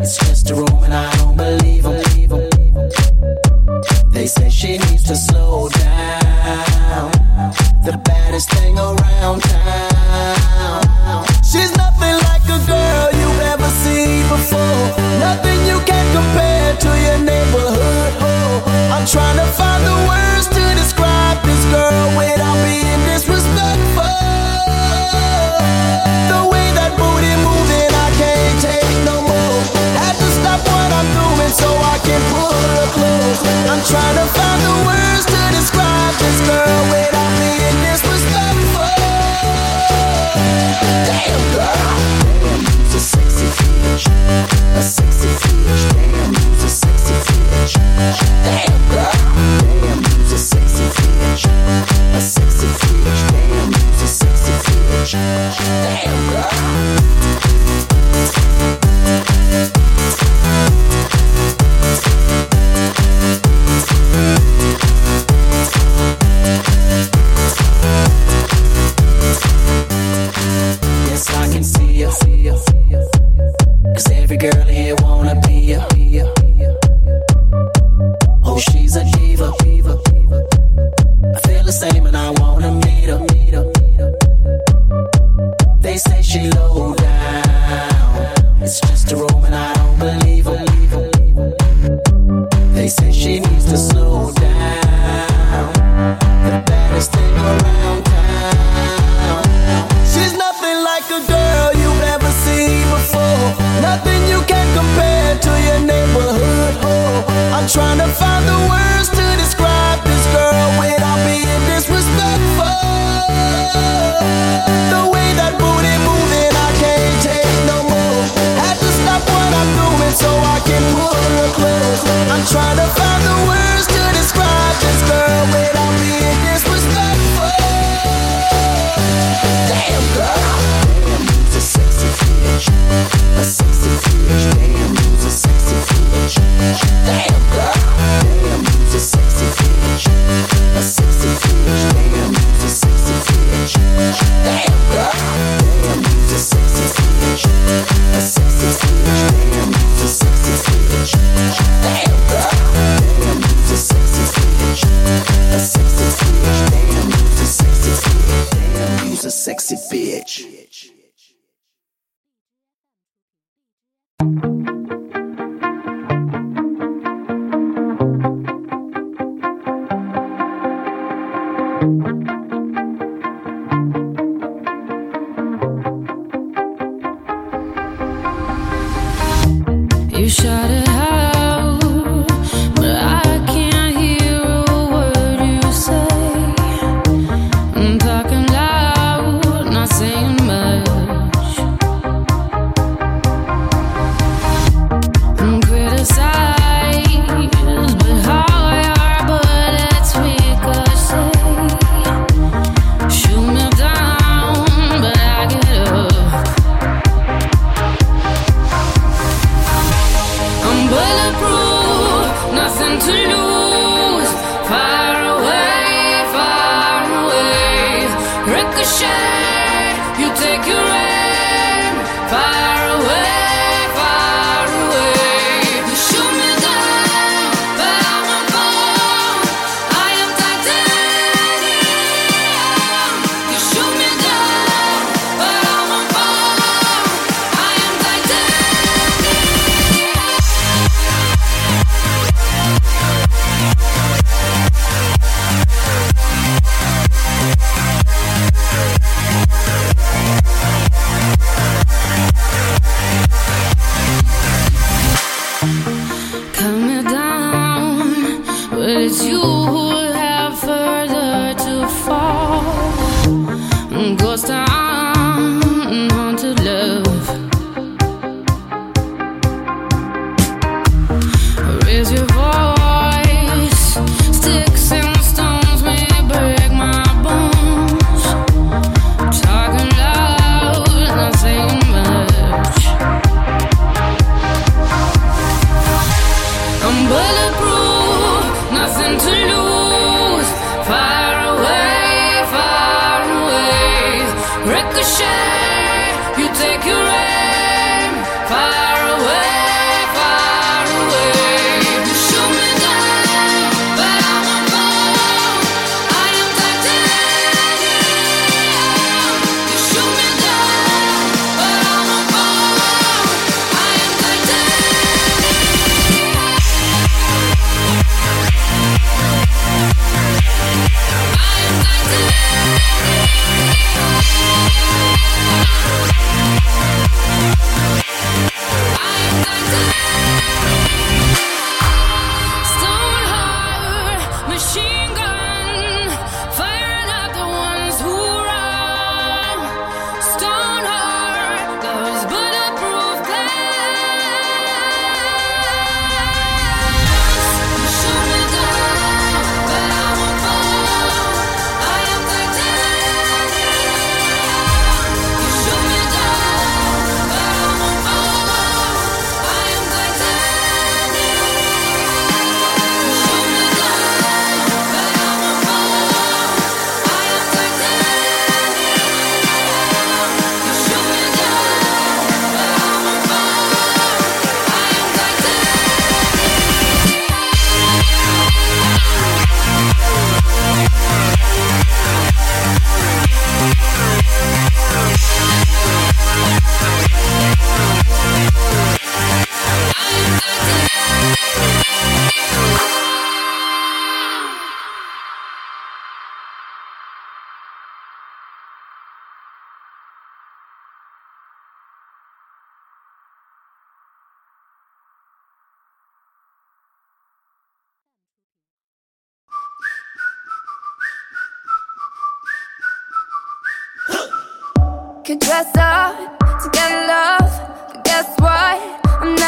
It's just a rumor, I don't believe them. They say she needs to slow down. The baddest thing around town. She's nothing like a girl you've ever seen before. Nothing you can compare to your neighborhood. Oh, I'm trying to find the words to describe this girl without being disrespectful. The way that booty moves. I'm doing so I can pull her close. I'm trying to find the words to describe this girl without being disrespectful. Damn girl. Damn, you's a sexy bitch. A sexy bitch. Damn, you's a sexy bitch. Damn girl. Damn, you's a sexy bitch. A sexy bitch. Damn, you's a sexy bitch. Damn girl.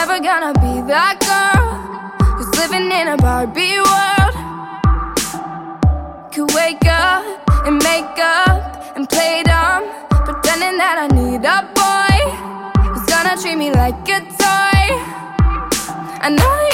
never gonna be that girl who's living in a Barbie world. Could wake up and make up and play dumb, pretending that I need a boy who's gonna treat me like a toy. I know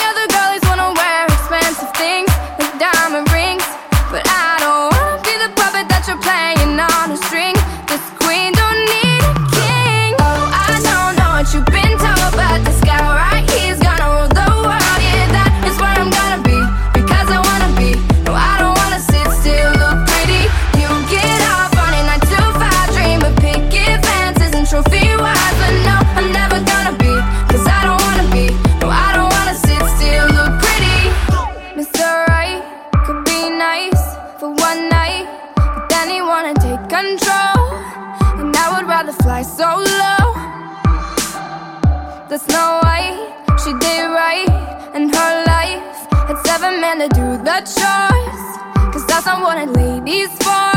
That's not what I ladies for.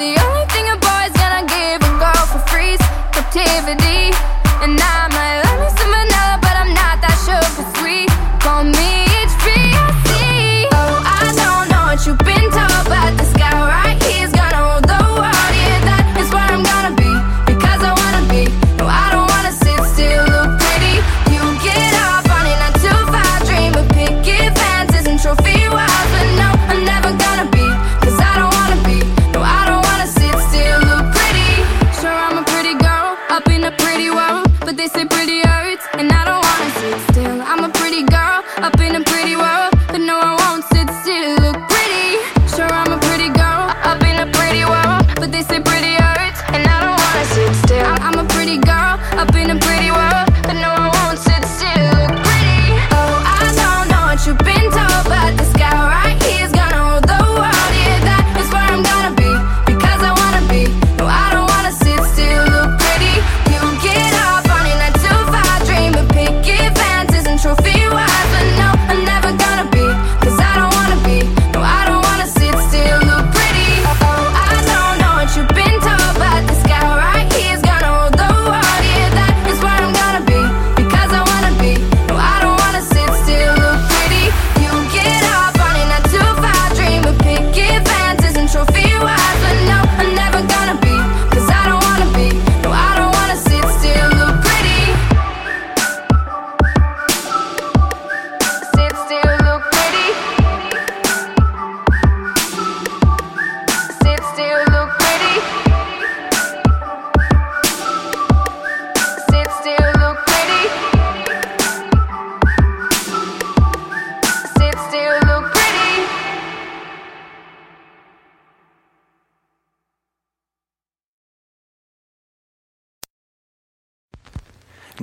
The only thing a boy's gonna give a girl for free's captivity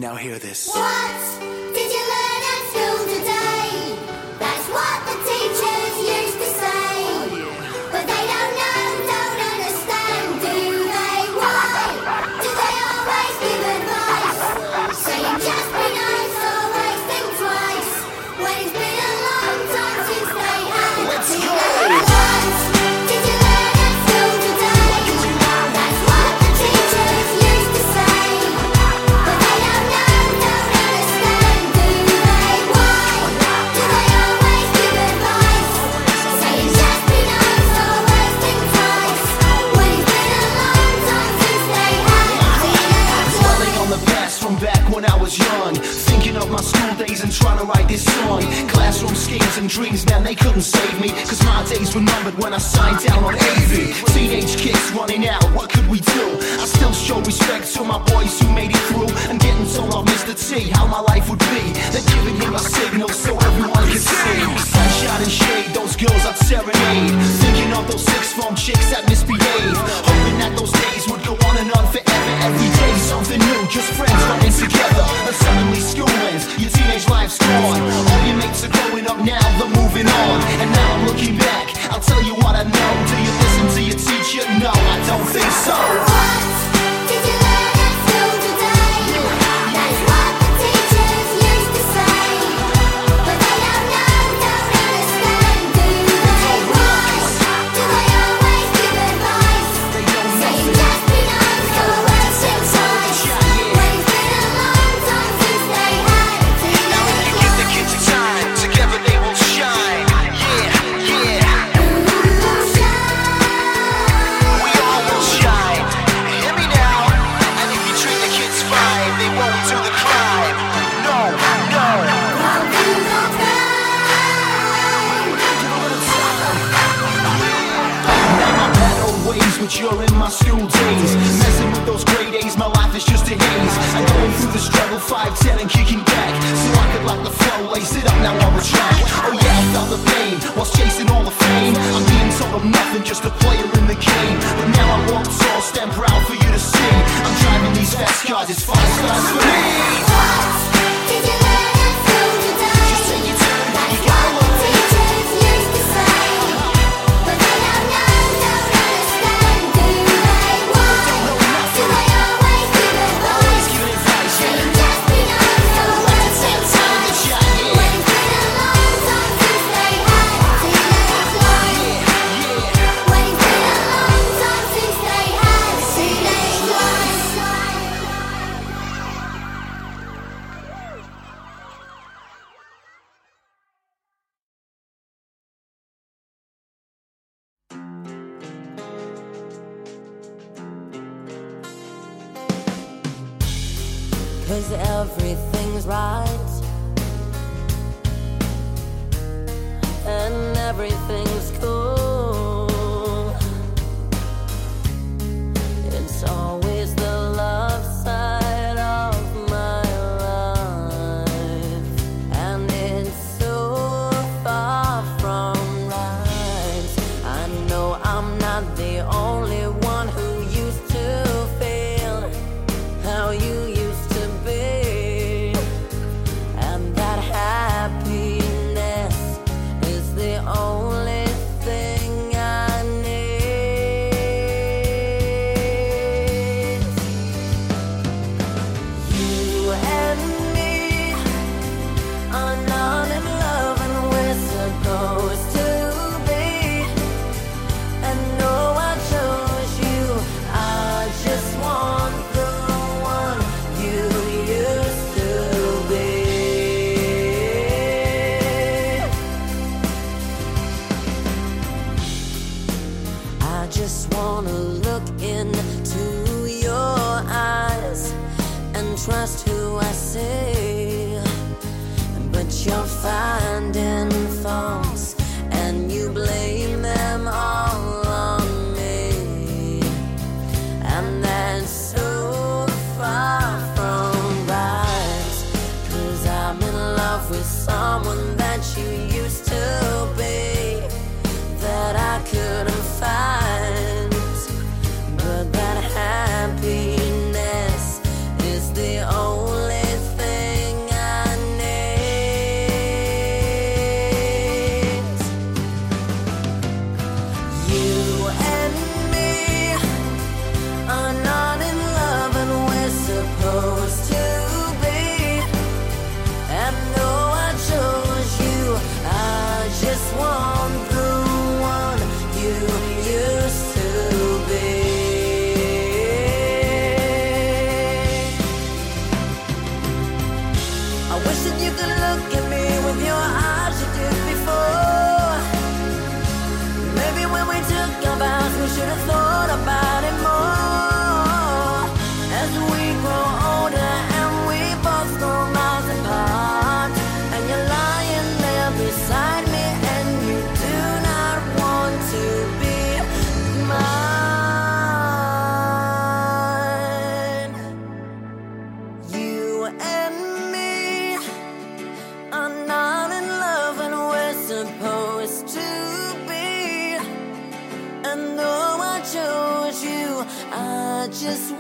Now hear this. What Don't so. just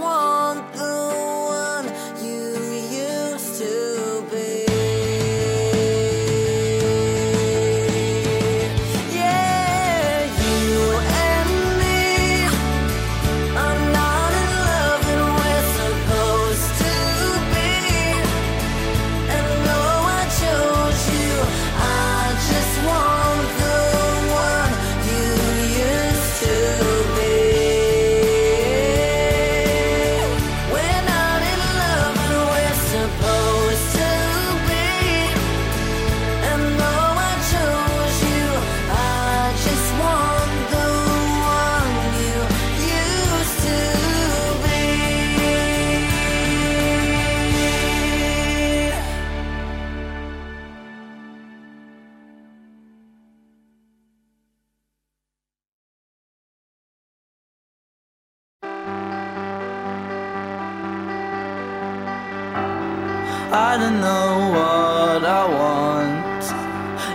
I don't know what I want.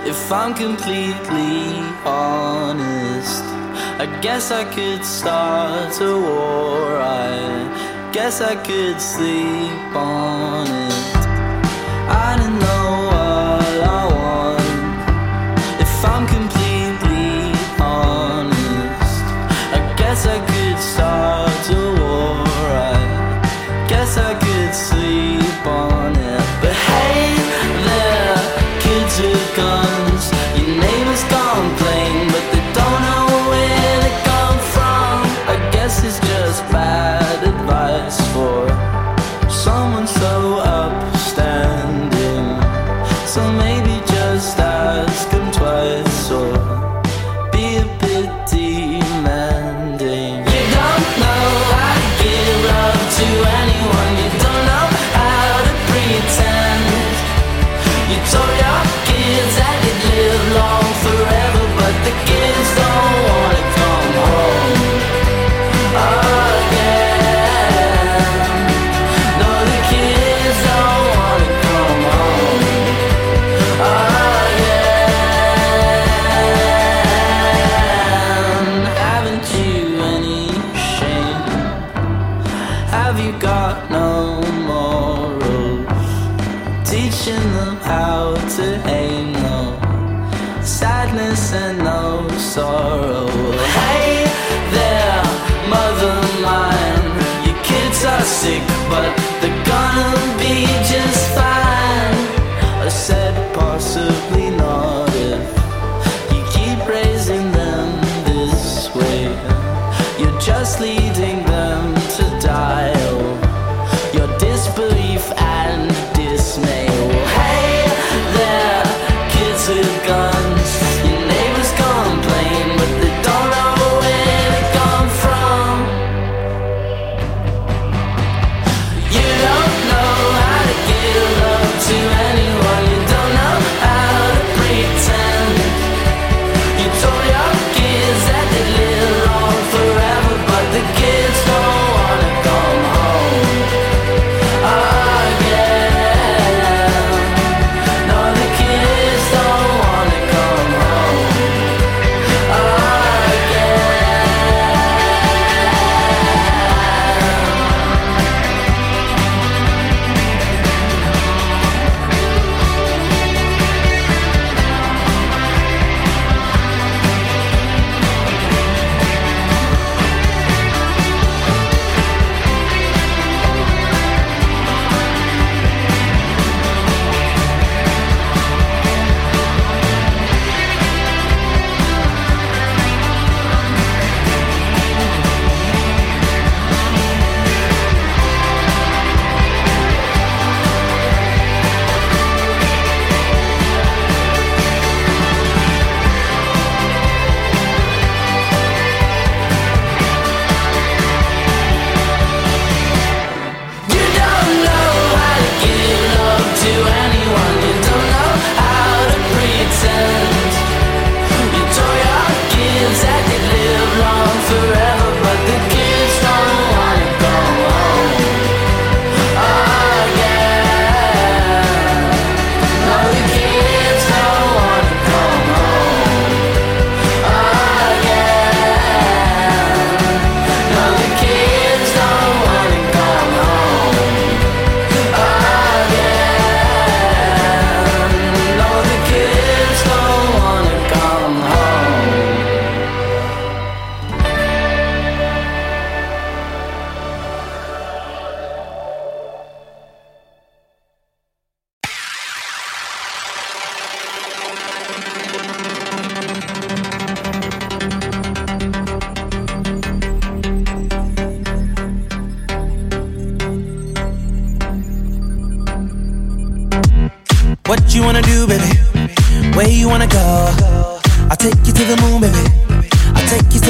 If I'm completely honest, I guess I could start a war. I guess I could sleep on it. I don't know.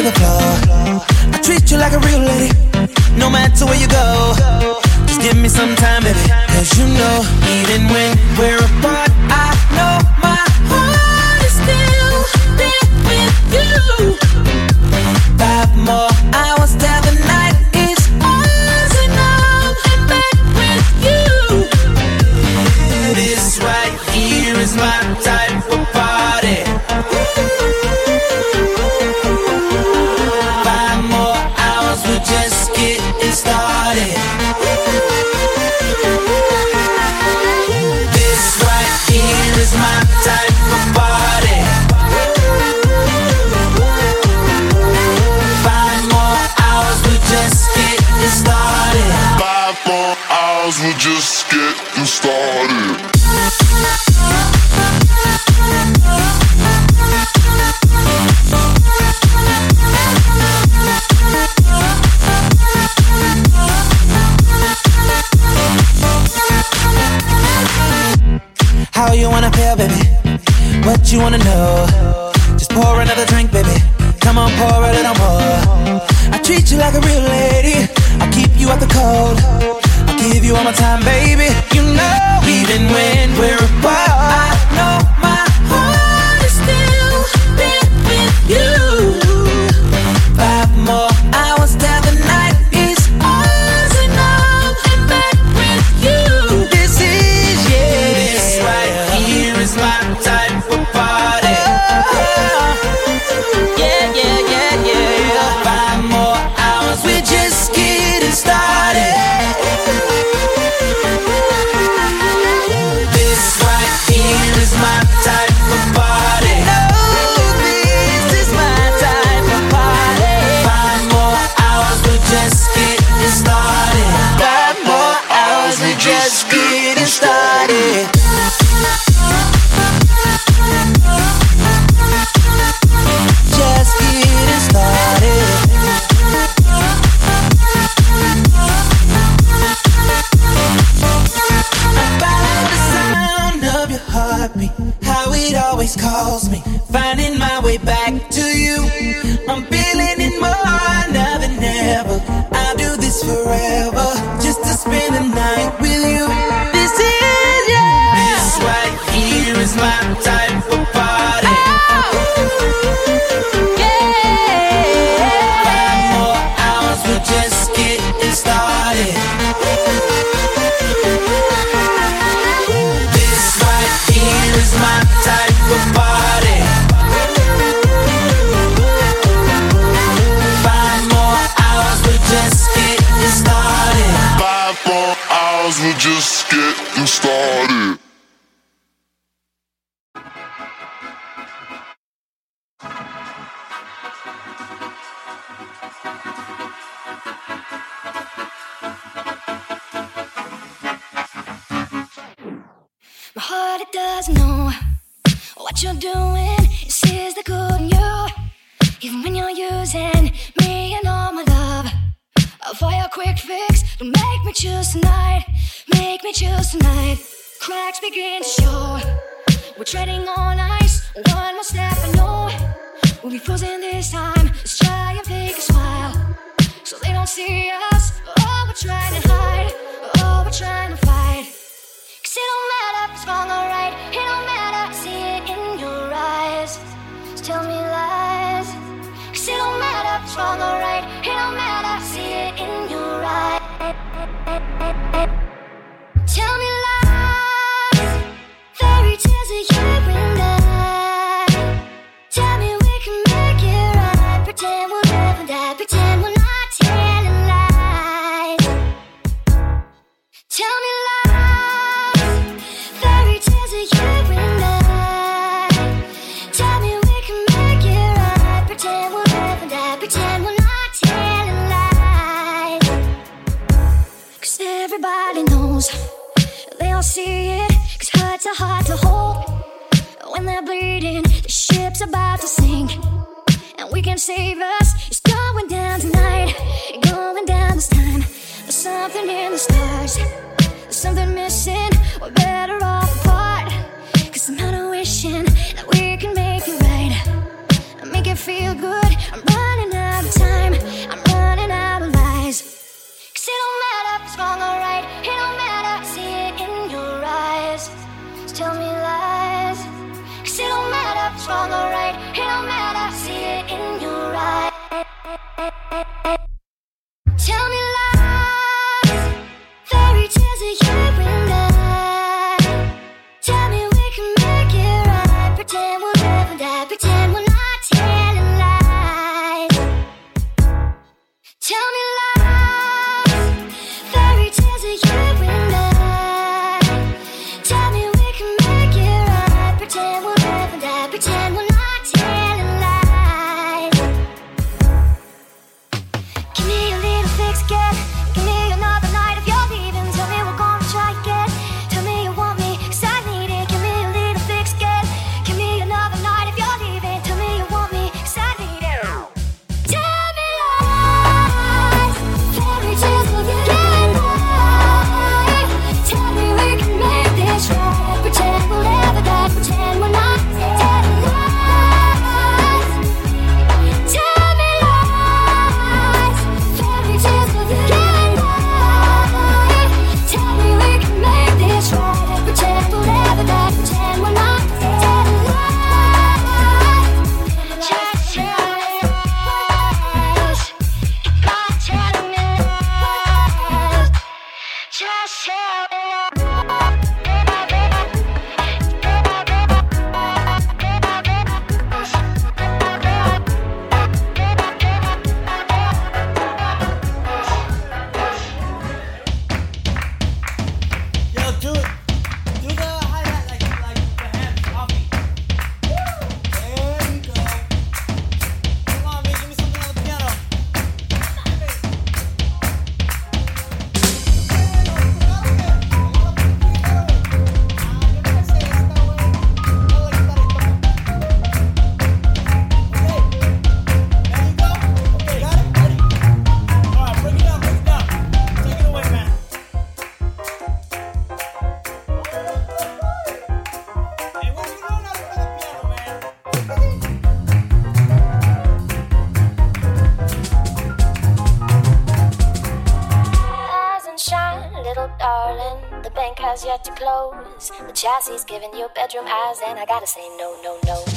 The floor. I treat you like a real lady, no matter where you go. Just give me some time, baby. Cause you know, even when we're apart, I know my just getting started. How you wanna feel, baby? What you wanna know? Just pour another drink, baby. Come on, pour a little more. I treat you like a real lady. I keep you out the cold. Give you all my time, baby. You know, even when we're apart, using me and all my love. For your quick fix to make me choose tonight, make me choose tonight. Cracks begin to show. We're treading on ice. One more step, I know we'll be frozen this time. Let's try and fake a smile so they don't see us. Oh, we're trying to hide. Oh, we're trying to fight. Cause it don't matter if it's wrong or right. It don't matter, I see it in your eyes. So tell me lies. Wrong or right. It don't matter, see it in your eyes. I'll see it. Cause hearts are hard to hold when they're bleeding. The ship's about to sink, and we can't save us. It's going down tonight, going down this time. There's something in the stars, there's something missing. We're better off apart. Cause I'm out of wishing that we can make it right, make it feel good. I'm running out of time, I'm running out of lies. Cause it don't matter if it's wrong or right. left for the right. See it in your eyes. Tell me. The chassis giving you bedroom eyes, and I gotta say no, no, no.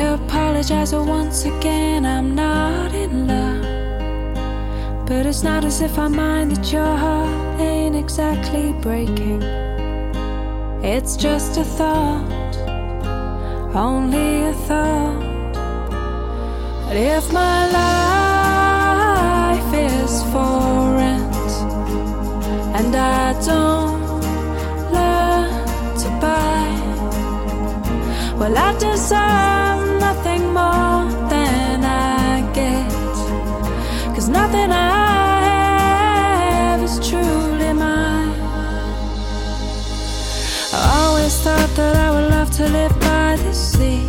Apologize once again, I'm not in love. But it's not as if I mind that your heart ain't exactly breaking. It's just a thought, only a thought. But if my life is for rent and I don't learn to buy, well, I deserve more than I get. Cause nothing I have is truly mine. I always thought that I would love to live by the sea.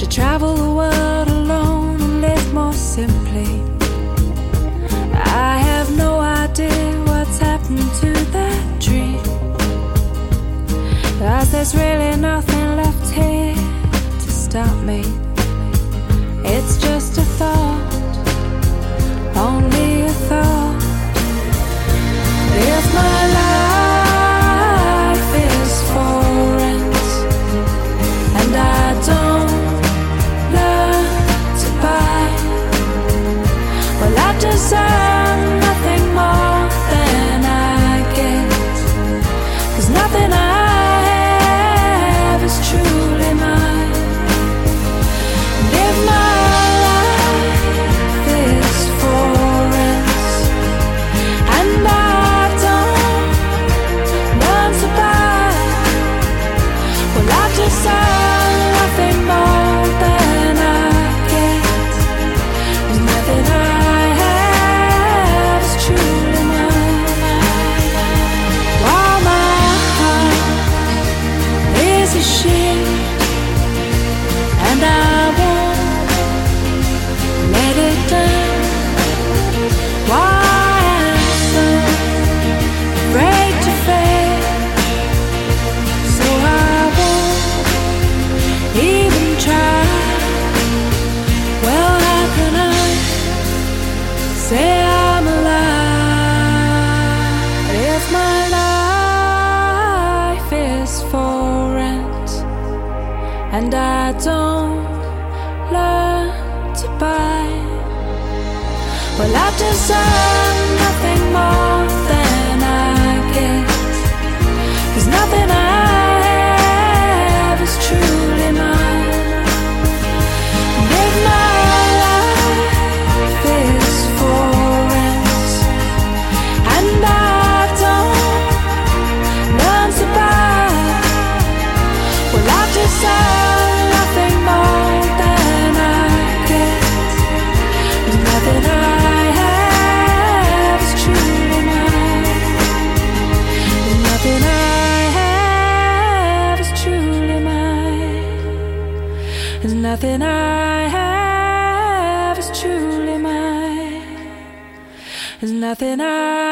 To travel the world alone and live more simply. I have no idea what's happened to that dream. Cause there's really nothing stop me. It's just and I don't nothing I have is truly mine. There's nothing I